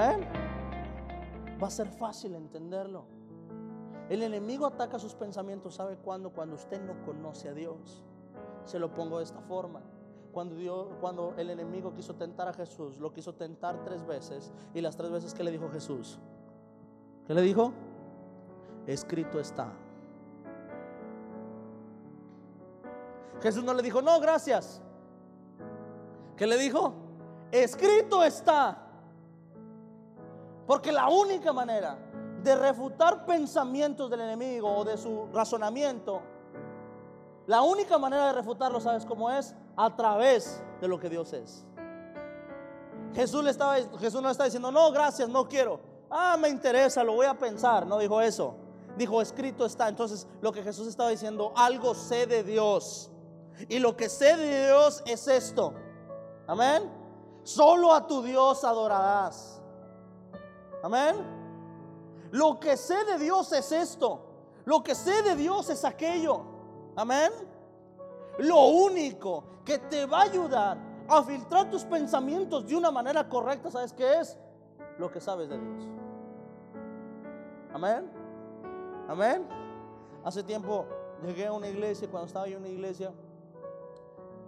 Amén. Va a ser fácil entenderlo. El enemigo ataca sus pensamientos, ¿sabe cuándo? Cuando usted no conoce a Dios. Se lo pongo de esta forma. Cuando, Dios, cuando el enemigo quiso tentar a Jesús, lo quiso tentar tres veces. Y las tres veces que le dijo Jesús, ¿qué le dijo? Escrito está. Jesús no le dijo, no, gracias. ¿Qué le dijo? Escrito está. Porque la única manera de refutar pensamientos del enemigo o de su razonamiento, la única manera de refutarlo, ¿sabes cómo es? A través de lo que Dios es. Jesús, le estaba, no está diciendo, no, gracias, no quiero. Ah, me interesa, lo voy a pensar. No dijo eso. Dijo, escrito está. Entonces, lo que Jesús estaba diciendo, algo sé de Dios. Y lo que sé de Dios es esto. Amén. Solo a tu Dios adorarás. Amén. Lo que sé de Dios es esto. Lo que sé de Dios es aquello. Amén. Lo único que te va a ayudar a filtrar tus pensamientos de una manera correcta, ¿sabes qué es? Lo que sabes de Dios. Amén. Amén. Hace tiempo llegué a una iglesia, cuando estaba en una iglesia,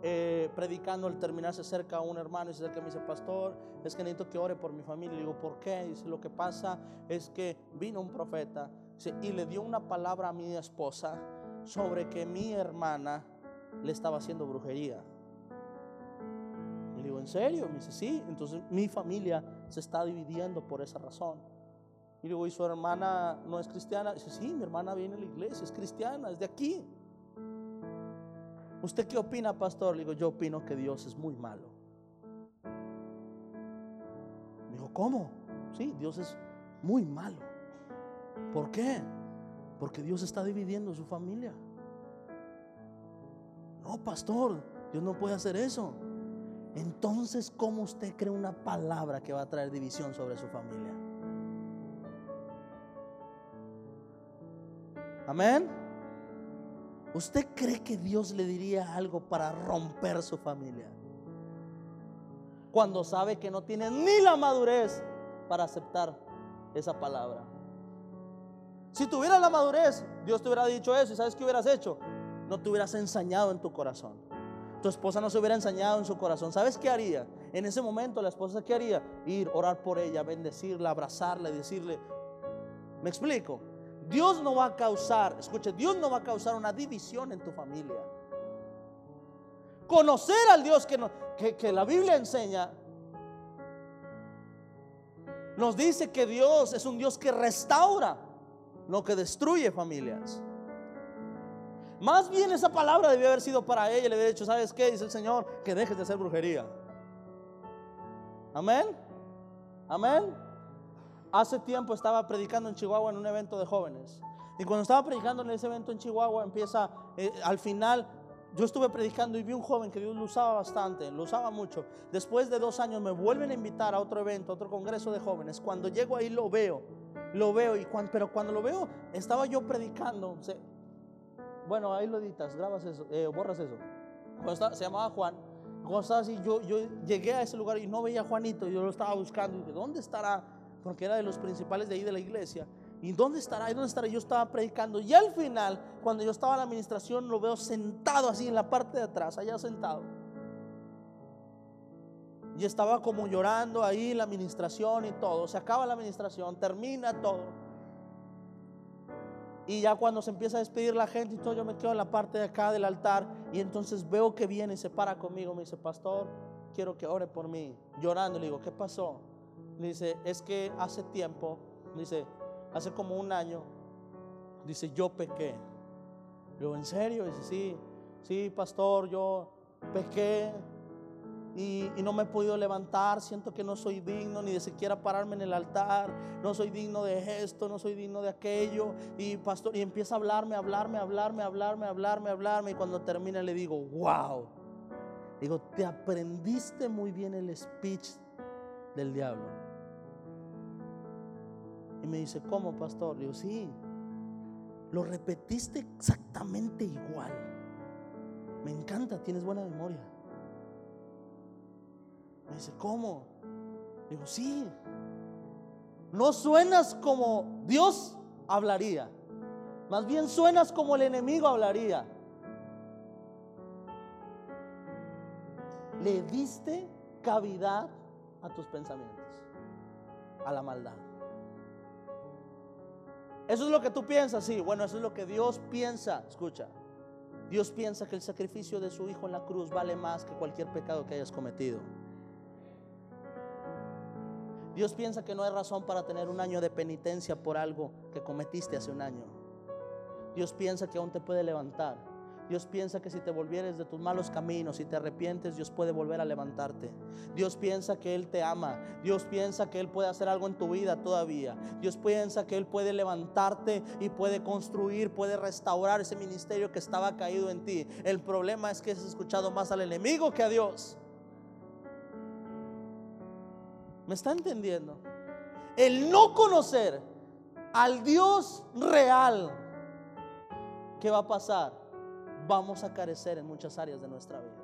eh, predicando, al terminar se acerca a un hermano y se acerca y me dice, pastor, es que necesito que ore por mi familia. Y digo, ¿por qué? Dice, lo que pasa es que vino un profeta y le dio una palabra a mi esposa sobre que mi hermana le estaba haciendo brujería. Y le digo, ¿en serio? Me dice, sí. Entonces mi familia se está dividiendo por esa razón. Y digo, ¿y su hermana no es cristiana? Dice, sí, mi hermana viene a la iglesia, es cristiana, es de aquí. ¿Usted qué opina, pastor? Le digo, yo opino que Dios es muy malo. Me dijo, ¿cómo? Sí, Dios es muy malo. ¿Por qué? Porque Dios está dividiendo su familia. No, pastor, Dios no puede hacer eso. Entonces, ¿cómo usted cree una palabra que va a traer división sobre su familia? Amén. ¿Usted cree que Dios le diría algo para romper su familia? Cuando sabe que no tiene ni la madurez para aceptar esa palabra. Si tuviera la madurez, Dios te hubiera dicho eso. ¿Y sabes qué hubieras hecho? No te hubieras ensañado en tu corazón. Tu esposa no se hubiera ensañado en su corazón. ¿Sabes qué haría? En ese momento la esposa qué haría? Ir, orar por ella, bendecirla, abrazarla y decirle, ¿me explico? Dios no va a causar, escuche, Dios no va a causar una división en tu familia. Conocer al Dios que, que, la Biblia enseña nos dice que Dios es un Dios que restaura, no que destruye familias. Más bien esa palabra debió haber sido para ella. Le había dicho, ¿sabes qué? Dice el Señor, que dejes de hacer brujería. Amén. Amén. Hace tiempo estaba predicando en Chihuahua en un evento de jóvenes. Y cuando estaba predicando en ese evento en Chihuahua, empieza, eh, al final, yo estuve predicando y vi un joven que Dios lo usaba bastante, lo usaba mucho. Después de dos años me vuelven a invitar a otro evento, a otro congreso de jóvenes. Cuando llego ahí lo veo, lo veo, y pero cuando lo veo, estaba yo predicando. bueno, ahí lo editas, grabas eso, eh, borras eso. se llamaba Juan. Cuando estaba así, yo, yo llegué a ese lugar y no veía a Juanito, yo lo estaba buscando. Y dije, ¿dónde estará? Porque era de los principales de ahí de la iglesia. ¿Y dónde estará? ¿Y dónde estará? Yo estaba predicando. Y al final, cuando yo estaba en la administración, lo veo sentado así en la parte de atrás, allá sentado. Y estaba como llorando ahí la administración y todo. Se acaba la administración, termina todo. Y ya cuando se empieza a despedir la gente y todo, yo me quedo en la parte de acá del altar. Y entonces veo que viene y se para conmigo. Me dice, pastor, quiero que ore por mí. Llorando. Le digo, ¿qué pasó? Dice, es que hace tiempo, dice, hace como un año, dice, yo pequé. Yo, ¿en serio? Dice, sí, sí, pastor, yo pequé y, y, no me he podido levantar, siento que no soy digno ni de siquiera pararme en el altar, no soy digno de esto, no soy digno de aquello. Y pastor, y empieza a hablarme, hablarme, hablarme, hablarme, hablarme, hablarme. Y cuando termina le digo, wow. Digo, te aprendiste muy bien el speech del diablo. Y me dice, ¿cómo, pastor? Le digo, sí, lo repetiste exactamente igual. Me encanta, tienes buena memoria. Me dice, ¿cómo? Le digo, sí. no suenas como Dios hablaría. Más bien suenas como el enemigo hablaría. Le diste cavidad a tus pensamientos, a la maldad. Eso es lo que tú piensas, sí. Bueno, eso es lo que Dios piensa. Escucha. Dios piensa que el sacrificio de su Hijo en la cruz vale más que cualquier pecado que hayas cometido. Dios piensa que no hay razón para tener un año de penitencia por algo que cometiste hace un año. Dios piensa que aún te puede levantar. Dios piensa que si te volvieres de tus malos caminos y te arrepientes, Dios puede volver a levantarte. Dios piensa que Él te ama. Dios piensa que Él puede hacer algo en tu vida todavía. Dios piensa que Él puede levantarte y puede construir, puede restaurar ese ministerio que estaba caído en ti. El problema es que has escuchado más al enemigo que a Dios. ¿Me está entendiendo? El no conocer al Dios real, ¿qué va a pasar? Vamos a carecer en muchas áreas de nuestra vida.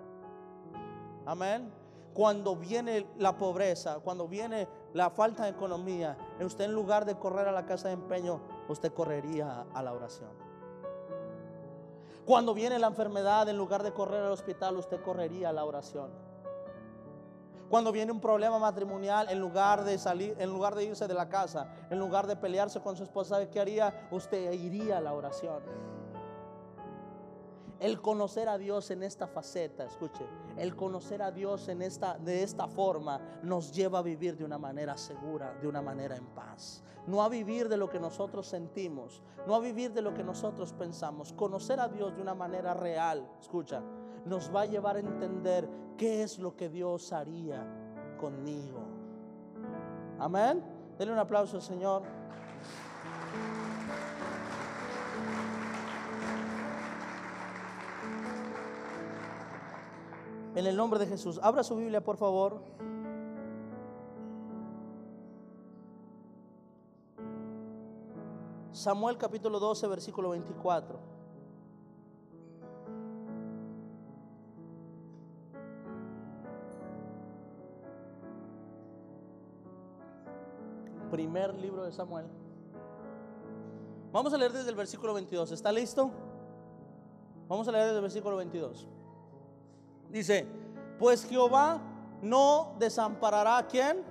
Amén. Cuando viene la pobreza, cuando viene la falta de economía, usted en lugar de correr a la casa de empeño, usted correría a la oración. Cuando viene la enfermedad, en lugar de correr al hospital, usted correría a la oración. Cuando viene un problema matrimonial, en lugar de salir, en lugar de irse de la casa, en lugar de pelearse con su esposa, ¿sabe qué haría? Usted iría a la oración. El conocer a Dios en esta faceta, escuche, el conocer a Dios en esta, de esta forma nos lleva a vivir de una manera segura, de una manera en paz. No a vivir de lo que nosotros sentimos, no a vivir de lo que nosotros pensamos. Conocer a Dios de una manera real, escucha, nos va a llevar a entender qué es lo que Dios haría conmigo. Amén. Denle un aplauso al Señor. En el nombre de Jesús. Abra su Biblia, por favor. Samuel capítulo 12, versículo 24. primer libro de Samuel. Vamos a leer desde el versículo 22. ¿Está listo? Vamos a leer desde el versículo 22. Dice, pues Jehová no desamparará a quién?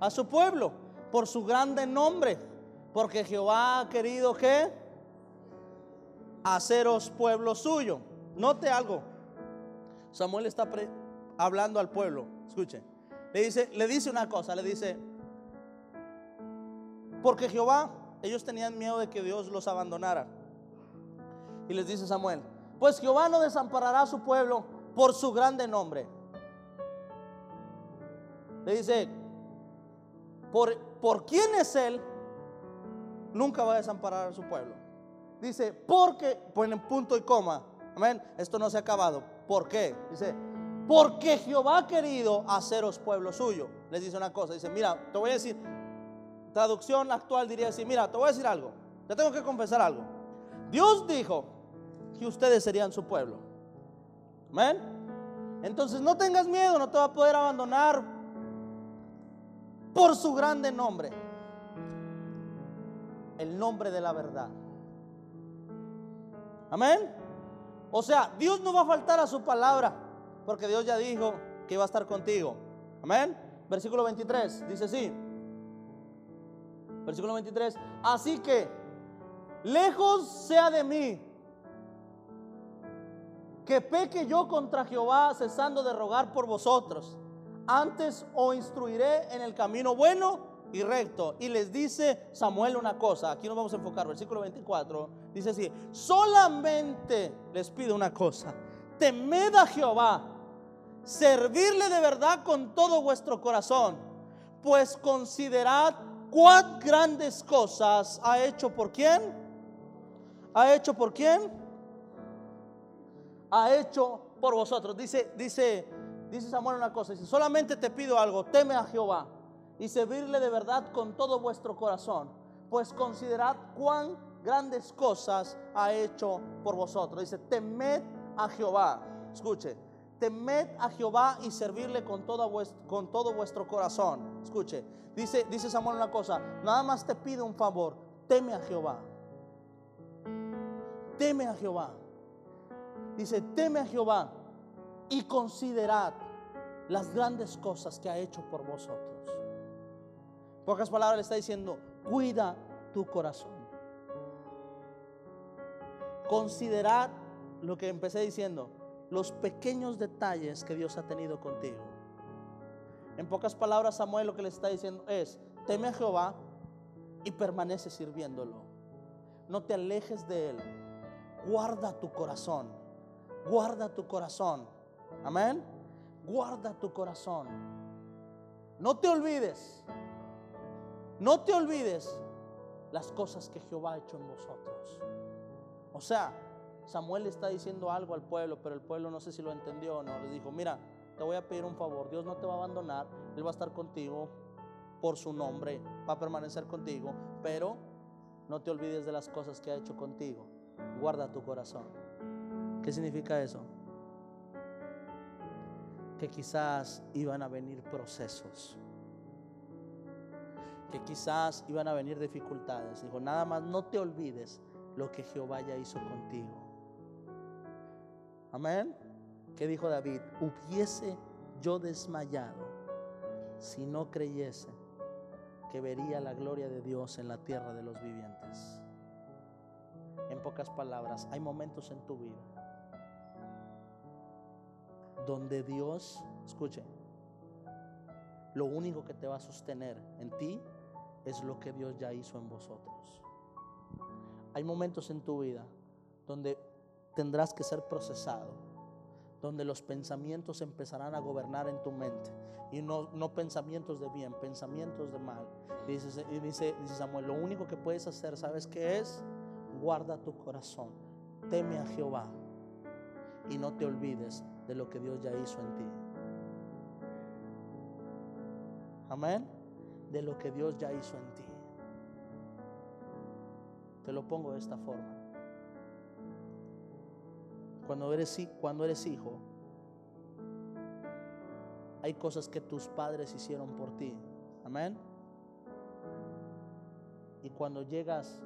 A su pueblo, por su grande nombre, porque Jehová ha querido que haceros pueblo suyo. Note algo. Samuel está hablando al pueblo. Escuche. Le dice, le dice una cosa, le dice, porque Jehová, ellos tenían miedo de que Dios los abandonara. Y les dice Samuel, pues Jehová no desamparará a su pueblo por su grande nombre. Le dice, por, por quién es Él, nunca va a desamparar a su pueblo. Dice, porque, ponen punto y coma, amén, esto no se ha acabado. ¿Por qué? Dice, porque Jehová ha querido haceros pueblo suyo. Les dice una cosa, dice, mira, te voy a decir, traducción actual diría así, mira, te voy a decir algo, te tengo que confesar algo. Dios dijo que ustedes serían su pueblo. Amén. Entonces no tengas miedo, no te va a poder abandonar por su grande nombre. El nombre de la verdad. Amén. O sea, Dios no va a faltar a su palabra, porque Dios ya dijo que iba a estar contigo. Amén. Versículo 23 dice así. Versículo 23. Así que, lejos sea de mí que peque yo contra Jehová cesando de rogar por vosotros. Antes os instruiré en el camino bueno y recto. Y les dice Samuel una cosa, aquí nos vamos a enfocar, versículo 24, dice así, solamente les pido una cosa, temed a Jehová, servirle de verdad con todo vuestro corazón, pues considerad cuán grandes cosas ha hecho por quién? ¿Ha hecho por quién? Ha hecho por vosotros. Dice, dice, dice Samuel una cosa, dice, solamente te pido algo, teme a Jehová y servirle de verdad con todo vuestro corazón, pues considerad cuán grandes cosas ha hecho por vosotros. Dice, temed a Jehová. Escuche, temed a Jehová y servirle con, toda con todo vuestro corazón. Escuche, dice, dice Samuel una cosa, nada más te pido un favor, teme a Jehová. Teme a Jehová. Dice, teme a Jehová y considerad las grandes cosas que ha hecho por vosotros. pocas palabras le está diciendo, cuida tu corazón. Considerad lo que empecé diciendo, los pequeños detalles que Dios ha tenido contigo. En pocas palabras, Samuel lo que le está diciendo es, teme a Jehová y permanece sirviéndolo. No te alejes de él. Guarda tu corazón. Guarda tu corazón. Amén. Guarda tu corazón. No te olvides. No te olvides las cosas que Jehová ha hecho en vosotros. O sea, Samuel está diciendo algo al pueblo, pero el pueblo no sé si lo entendió o no. Le dijo, mira, te voy a pedir un favor, Dios no te va a abandonar, Él va a estar contigo por su nombre, va a permanecer contigo, pero no te olvides de las cosas que ha hecho contigo. Guarda tu corazón. ¿Qué significa eso? Que quizás iban a venir procesos, que quizás iban a venir dificultades. Dijo, nada más no te olvides lo que Jehová ya hizo contigo. Amén. ¿Qué dijo David? Hubiese yo desmayado si no creyese que vería la gloria de Dios en la tierra de los vivientes. En pocas palabras, hay momentos en tu vida donde Dios, escuche, lo único que te va a sostener en ti es lo que Dios ya hizo en vosotros. Hay momentos en tu vida donde tendrás que ser procesado, donde los pensamientos empezarán a gobernar en tu mente. Y no, no pensamientos de bien, pensamientos de mal. Y dice, dice, dice Samuel, lo único que puedes hacer, ¿sabes qué es? Guarda tu corazón, teme a Jehová y no te olvides de lo que Dios ya hizo en ti. Amén. De lo que Dios ya hizo en ti. Te lo pongo de esta forma. Cuando eres, cuando eres hijo, hay cosas que tus padres hicieron por ti. Amén. Y cuando llegas,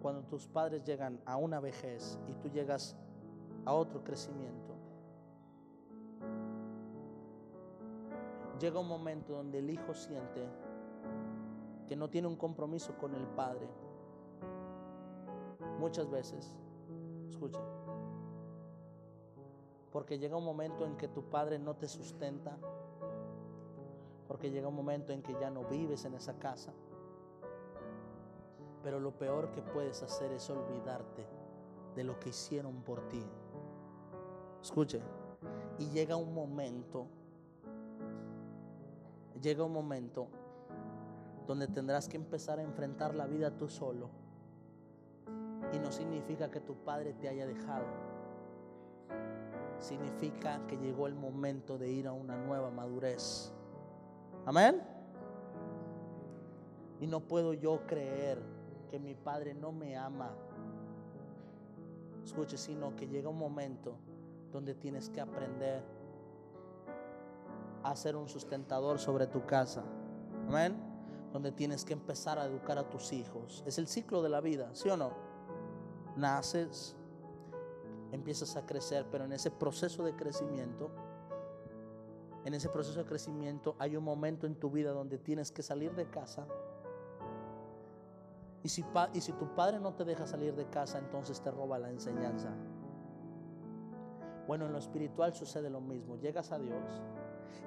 cuando tus padres llegan a una vejez y tú llegas a otro crecimiento, llega un momento donde el hijo siente que no tiene un compromiso con el padre. Muchas veces, escuchen, porque llega un momento en que tu padre no te sustenta. Porque llega un momento en que ya no vives en esa casa. Pero lo peor que puedes hacer es olvidarte de lo que hicieron por ti. Escuche, y llega un momento, llega un momento donde tendrás que empezar a enfrentar la vida tú solo. Y no significa que tu padre te haya dejado significa que llegó el momento de ir a una nueva madurez. Amén. Y no puedo yo creer que mi padre no me ama. Escuche, sino que llega un momento donde tienes que aprender a ser un sustentador sobre tu casa. Amén. Donde tienes que empezar a educar a tus hijos. Es el ciclo de la vida, ¿sí o no? Naces, empiezas a crecer, pero en ese proceso de crecimiento, en ese proceso de crecimiento hay un momento en tu vida donde tienes que salir de casa. Y si, y si tu padre no te deja salir de casa, entonces te roba la enseñanza. Bueno, en lo espiritual sucede lo mismo. Llegas a Dios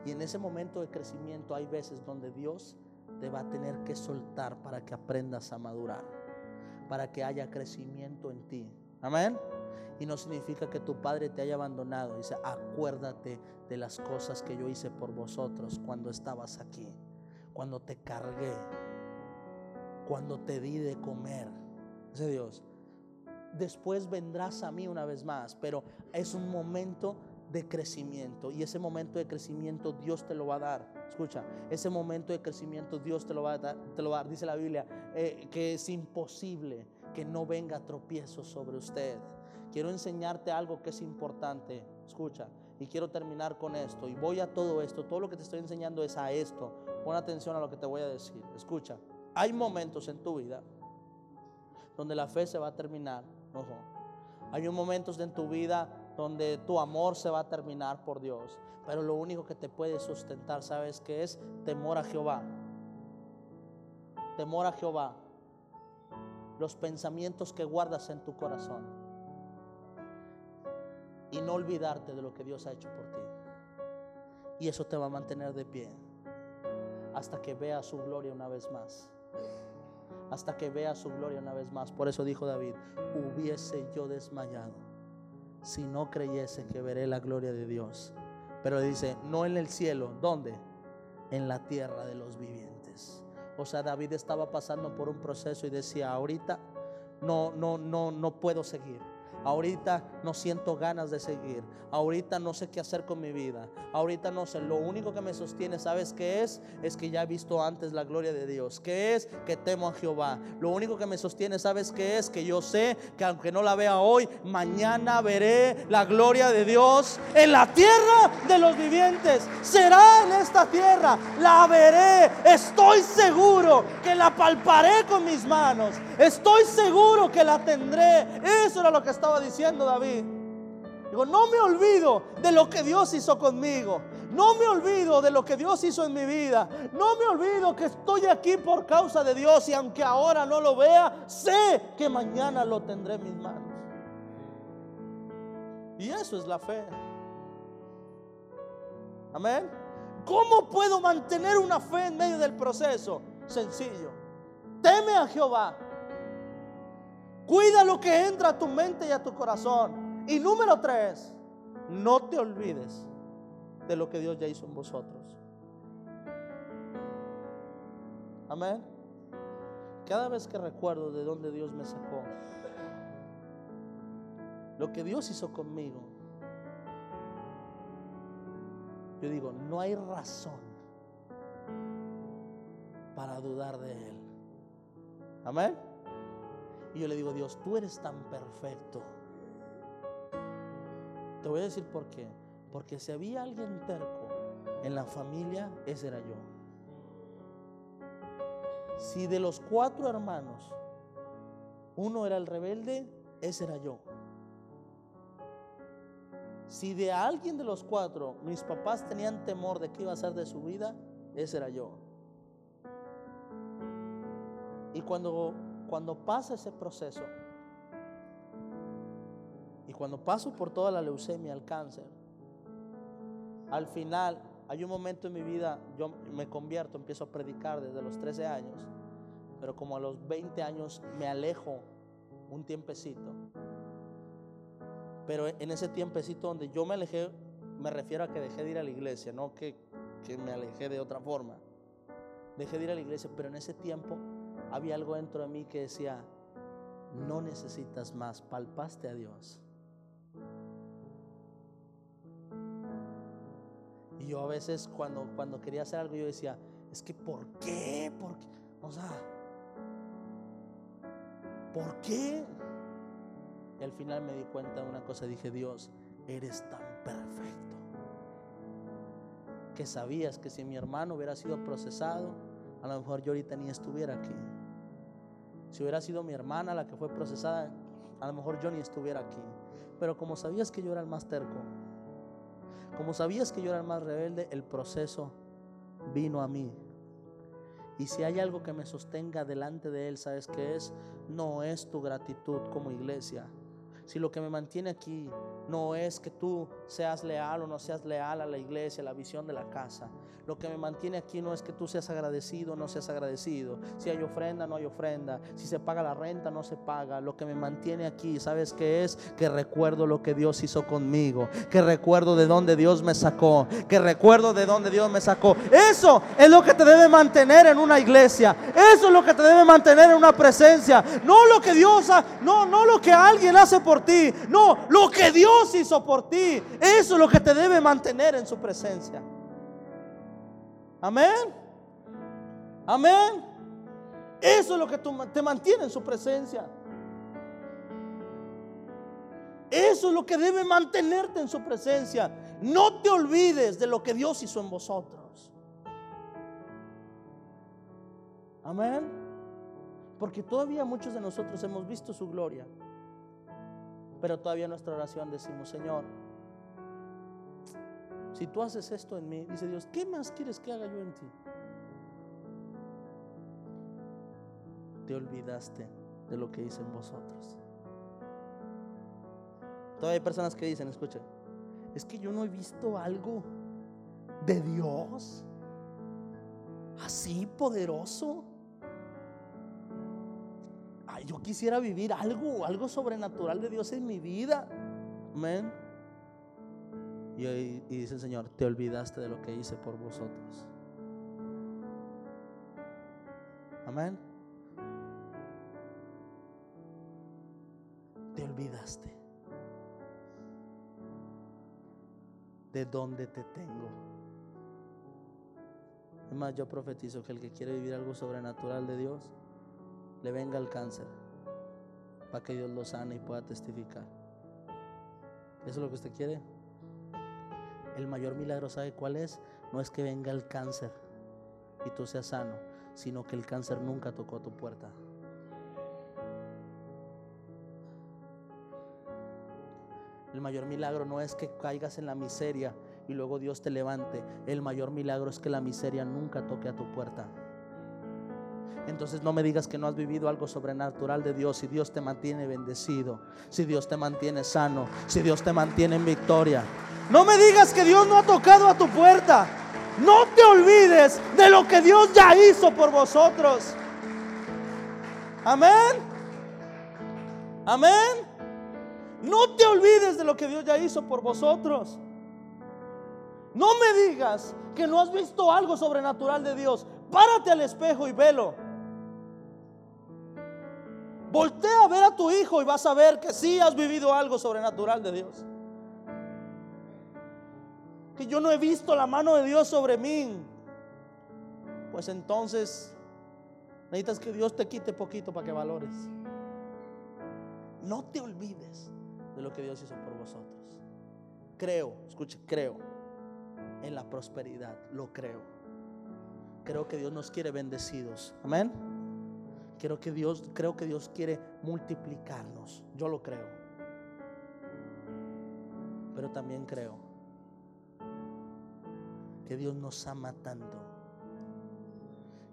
y en ese momento de crecimiento hay veces donde Dios te va a tener que soltar para que aprendas a madurar, para que haya crecimiento en ti. Amén. Y no significa que tu padre te haya abandonado. Dice, acuérdate de las cosas que yo hice por vosotros cuando estabas aquí, cuando te cargué, cuando te di de comer. Dice Dios, después vendrás a mí una vez más, pero es un momento de crecimiento y ese momento de crecimiento Dios te lo va a dar. Escucha, ese momento de crecimiento Dios te lo va a dar, te lo va. Dice la Biblia eh, que es imposible que no venga tropiezo sobre usted. Quiero enseñarte algo que es importante. Escucha, y quiero terminar con esto, y voy a todo esto, todo lo que te estoy enseñando es a esto. Pon atención a lo que te voy a decir. Escucha, hay momentos en tu vida donde la fe se va a terminar. Ojo, hay momentos en tu vida donde tu amor se va a terminar por Dios. Pero lo único que te puede sustentar, ¿sabes qué es? Temor a Jehová. Temor a Jehová. Los pensamientos que guardas en tu corazón. Y no olvidarte de lo que Dios ha hecho por ti. Y eso te va a mantener de pie. Hasta que veas su gloria una vez más hasta que vea su gloria una vez más. Por eso dijo David, hubiese yo desmayado si no creyese que veré la gloria de Dios. Pero dice, no en el cielo, ¿dónde? En la tierra de los vivientes. O sea, David estaba pasando por un proceso y decía, ahorita no, no, no, no puedo seguir. Ahorita no siento ganas de seguir. Ahorita no sé qué hacer con mi vida. Ahorita no sé. Lo único que me sostiene, ¿sabes qué es? Es que ya he visto antes la gloria de Dios. ¿Qué es? Que temo a Jehová. Lo único que me sostiene, ¿sabes qué es? Que yo sé que aunque no la vea hoy, mañana veré la gloria de Dios en la tierra de los vivientes. Será en esta tierra. La veré. Estoy seguro que la palparé con mis manos. Estoy seguro que la tendré. Eso era lo que estaba diciendo David. Digo, no me olvido de lo que Dios hizo conmigo. No me olvido de lo que Dios hizo en mi vida. No me olvido que estoy aquí por causa de Dios y aunque ahora no lo vea, sé que mañana lo tendré en mis manos. Y eso es la fe. Amén. ¿Cómo puedo mantener una fe en medio del proceso? Sencillo. Teme a Jehová Cuida lo que entra a tu mente y a tu corazón. Y número tres, no te olvides de lo que Dios ya hizo en vosotros. Amén. Cada vez que recuerdo de dónde Dios me sacó, lo que Dios hizo conmigo, yo digo, no hay razón para dudar de Él. Amén. Y yo le digo, Dios, tú eres tan perfecto. Te voy a decir por qué. Porque si había alguien terco en la familia, ese era yo. Si de los cuatro hermanos uno era el rebelde, ese era yo. Si de alguien de los cuatro mis papás tenían temor de qué iba a ser de su vida, ese era yo. Y cuando cuando pasa ese proceso y cuando paso por toda la leucemia, el cáncer, al final hay un momento en mi vida, yo me convierto, empiezo a predicar desde los 13 años, pero como a los 20 años me alejo un tiempecito. Pero en ese tiempecito donde yo me alejé, me refiero a que dejé de ir a la iglesia, no que, que me alejé de otra forma. Dejé de ir a la iglesia, pero en ese tiempo había algo dentro de mí que decía, no necesitas más, palpaste a Dios. Y yo a veces cuando, cuando quería hacer algo, yo decía, es que ¿por qué? ¿Por qué? O sea, ¿por qué? Y al final me di cuenta de una cosa, dije, Dios, eres tan perfecto, que sabías que si mi hermano hubiera sido procesado, a lo mejor yo ahorita ni estuviera aquí. Si hubiera sido mi hermana la que fue procesada, a lo mejor yo ni estuviera aquí. Pero como sabías que yo era el más terco, como sabías que yo era el más rebelde, el proceso vino a mí. Y si hay algo que me sostenga delante de Él, ¿sabes qué es? No es tu gratitud como iglesia. Si lo que me mantiene aquí no es que tú seas leal o no seas leal a la iglesia, a la visión de la casa. Lo que me mantiene aquí no es que tú seas agradecido o no seas agradecido. Si hay ofrenda, no hay ofrenda. Si se paga la renta, no se paga. Lo que me mantiene aquí, ¿sabes qué es? Que recuerdo lo que Dios hizo conmigo. Que recuerdo de dónde Dios me sacó. Que recuerdo de dónde Dios me sacó. Eso es lo que te debe mantener en una iglesia. Eso es lo que te debe mantener en una presencia. No lo que Dios, ha, no, no lo que alguien hace por ti. No, lo que Dios hizo por ti. Eso es lo que te debe mantener en su presencia. Amén. Amén. Eso es lo que te mantiene en su presencia. Eso es lo que debe mantenerte en su presencia. No te olvides de lo que Dios hizo en vosotros. Amén. Porque todavía muchos de nosotros hemos visto su gloria. Pero todavía en nuestra oración decimos, Señor, si tú haces esto en mí, dice Dios, ¿qué más quieres que haga yo en ti? Te olvidaste de lo que hice en vosotros. Todavía hay personas que dicen, escucha, es que yo no he visto algo de Dios así poderoso. Yo quisiera vivir algo, algo sobrenatural de Dios en mi vida. Amén. Y, dice el Señor, te olvidaste de lo que hice por vosotros. Amén. Te olvidaste de dónde te tengo. Además, yo profetizo que el que quiere vivir algo sobrenatural de Dios, le venga el cáncer, para que Dios lo sane y pueda testificar. ¿Eso es lo que usted quiere? El mayor milagro, ¿sabe cuál es? No es que venga el cáncer y tú seas sano, sino que el cáncer nunca tocó tu puerta. El mayor milagro no es que caigas en la miseria y luego Dios te levante. El mayor milagro es que la miseria nunca toque a tu puerta. Entonces no me digas que no has vivido algo sobrenatural de Dios. Si Dios te mantiene bendecido, si Dios te mantiene sano, si Dios te mantiene en victoria. No me digas que Dios no ha tocado a tu puerta. No te olvides de lo que Dios ya hizo por vosotros. Amén. Amén. No te olvides de lo que Dios ya hizo por vosotros. No me digas que no has visto algo sobrenatural de Dios. Párate al espejo y velo. Voltea a ver a tu hijo y vas a ver que sí has vivido algo sobrenatural de Dios. Que yo no he visto la mano de Dios sobre mí. Pues entonces necesitas que Dios te quite poquito para que valores. No te olvides de lo que Dios hizo por vosotros. Creo, escuche, creo en la prosperidad, lo creo. Creo que Dios nos quiere bendecidos. Amén. Creo que Dios, creo que Dios quiere multiplicarnos. Yo lo creo. Pero también creo que Dios nos ama tanto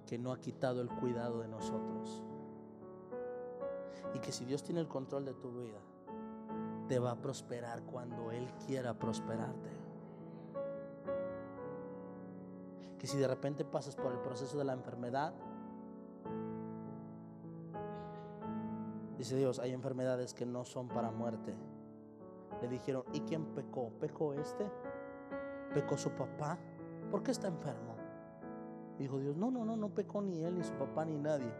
que no ha quitado el cuidado de nosotros. Y que si Dios tiene el control de tu vida, te va a prosperar cuando Él quiera prosperarte. Que si de repente pasas por el proceso de la enfermedad, dice Dios, hay enfermedades que no son para muerte. Le dijeron, ¿y quién pecó? ¿Pecó este? ¿Pecó su papá? ¿Por qué está enfermo? Dijo Dios, no, no, no, no pecó ni él, ni su papá, ni nadie.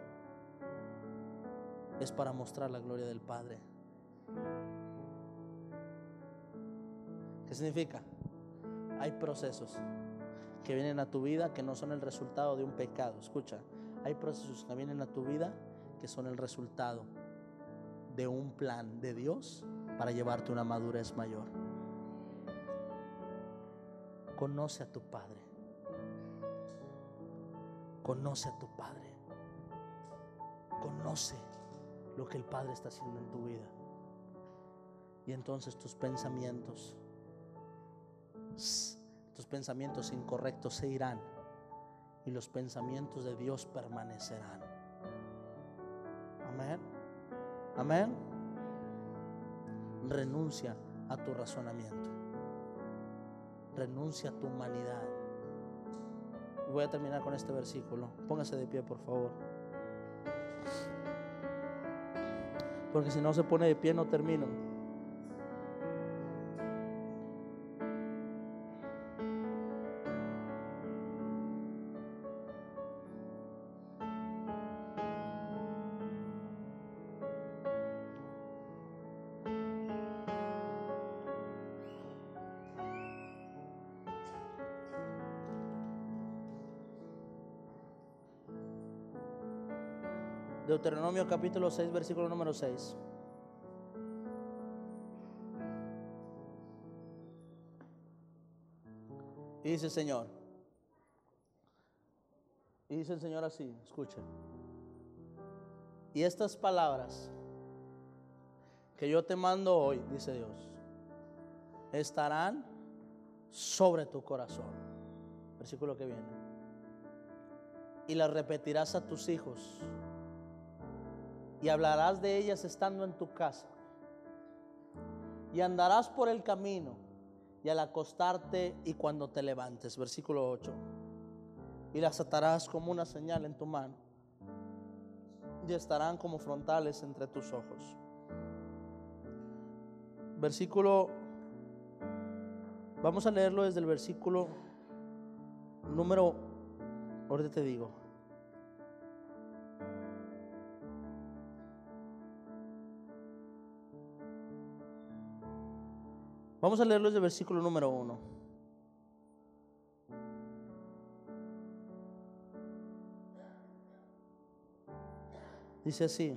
Es para mostrar la gloria del Padre. ¿Qué significa? Hay procesos que vienen a tu vida que no son el resultado de un pecado. Escucha, hay procesos que vienen a tu vida que son el resultado de un plan de Dios para llevarte una madurez mayor. Conoce a tu Padre. Conoce a tu Padre. Conoce lo que el Padre está haciendo en tu vida. Y entonces tus pensamientos tus pensamientos incorrectos se irán y los pensamientos de Dios permanecerán. Amén. Renuncia a tu razonamiento. Renuncia a tu humanidad. Voy a terminar con este versículo. Póngase de pie, por favor. Porque si no se pone de pie, no termino. Deuteronomio capítulo 6, versículo número 6. Y dice el Señor. Y dice el Señor así, escucha. Y estas palabras que yo te mando hoy, dice Dios, estarán sobre tu corazón. Versículo que viene. Y las repetirás a tus hijos y hablarás de ellas estando en tu casa. Y andarás por el camino y al acostarte y cuando te levantes. Versículo 8. Y las atarás como una señal en tu mano. Y estarán como frontales entre tus ojos. Versículo Vamos a leerlo desde el versículo número, ahorita te digo. Vamos a leerlo desde el versículo número uno. Dice así.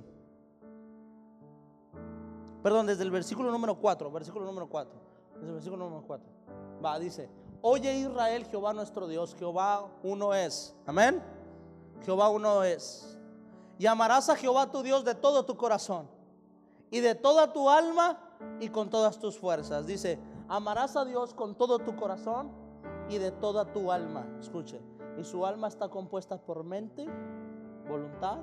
Perdón, desde el versículo número 4, versículo número 4. Desde el versículo número 4. Va, dice, oye Israel, Jehová nuestro Dios, Jehová uno es. Amén. Jehová uno es. Y amarás a Jehová tu Dios de todo tu corazón y de toda tu alma y con todas tus fuerzas. Dice, amarás a Dios con todo tu corazón y de toda tu alma. Escuche, y su alma está compuesta por mente, voluntad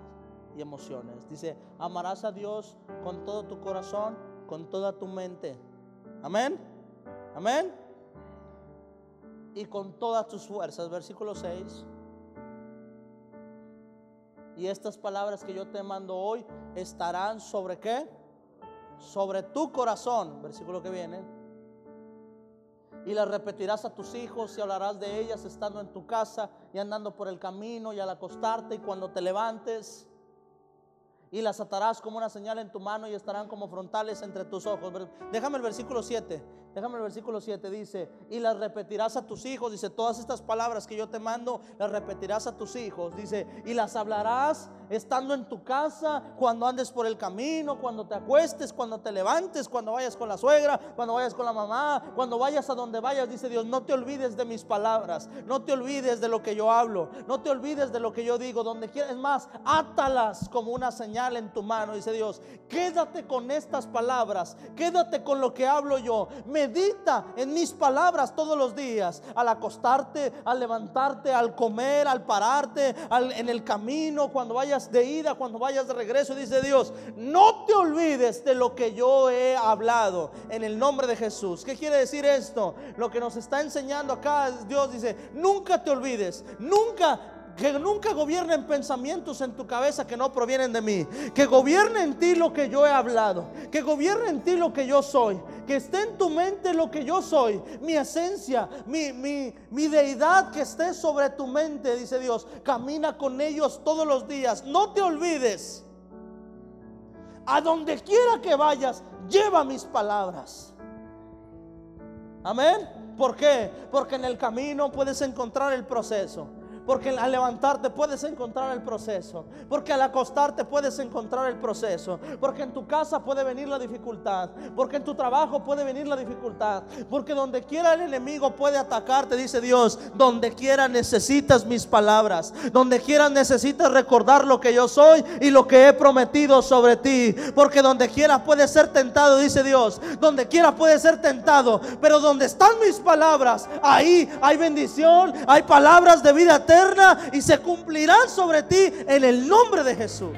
y emociones. Dice, amarás a Dios con todo tu corazón, con toda tu mente. Amén. Amén y con todas tus fuerzas. Versículo 6. Y estas palabras que yo te mando hoy estarán sobre qué? Sobre tu corazón. Versículo que viene. Y las repetirás a tus hijos y hablarás de ellas estando en tu casa y andando por el camino y al acostarte y cuando te levantes. Y las atarás como una señal en tu mano y estarán como frontales entre tus ojos. Déjame el versículo 7. Déjame el versículo 7, dice, y las repetirás a tus hijos, dice, todas estas palabras que yo te mando, las repetirás a tus hijos, dice, y las hablarás estando en tu casa, cuando andes por el camino, cuando te acuestes, cuando te levantes, cuando vayas con la suegra, cuando vayas con la mamá, cuando vayas a donde vayas, dice Dios, no te olvides de mis palabras, no te olvides de lo que yo hablo, no te olvides de lo que yo digo, donde quieras, es más, átalas como una señal en tu mano, dice Dios, quédate con estas palabras, quédate con lo que hablo yo, medita en mis palabras todos los días, al acostarte, al levantarte, al comer, al pararte, en el camino, cuando vayas de ida, cuando vayas de regreso, dice Dios, no te olvides de lo que yo he hablado en el nombre de Jesús. ¿Qué quiere decir esto? Lo que nos está enseñando acá, Dios dice, nunca te olvides, nunca que nunca gobiernen pensamientos en tu cabeza que no provienen de mí. Que gobierne en ti lo que yo he hablado. Que gobierne en ti lo que yo soy. Que esté en tu mente lo que yo soy. Mi esencia, mi, mi, mi deidad que esté sobre tu mente, dice Dios. Camina con ellos todos los días. No te olvides. A donde quiera que vayas, lleva mis palabras. Amén. ¿Por qué? Porque en el camino puedes encontrar el proceso. Porque al levantarte puedes encontrar el proceso. Porque al acostarte puedes encontrar el proceso. Porque en tu casa puede venir la dificultad. Porque en tu trabajo puede venir la dificultad. Porque donde quiera el enemigo puede atacarte, dice Dios. Donde quiera necesitas mis palabras. Donde quiera necesitas recordar lo que yo soy y lo que he prometido sobre ti. Porque donde quiera puede ser tentado, dice Dios. Donde quiera puede ser tentado. Pero donde están mis palabras, ahí hay bendición, hay palabras de vida y se cumplirán sobre ti en el nombre de Jesús.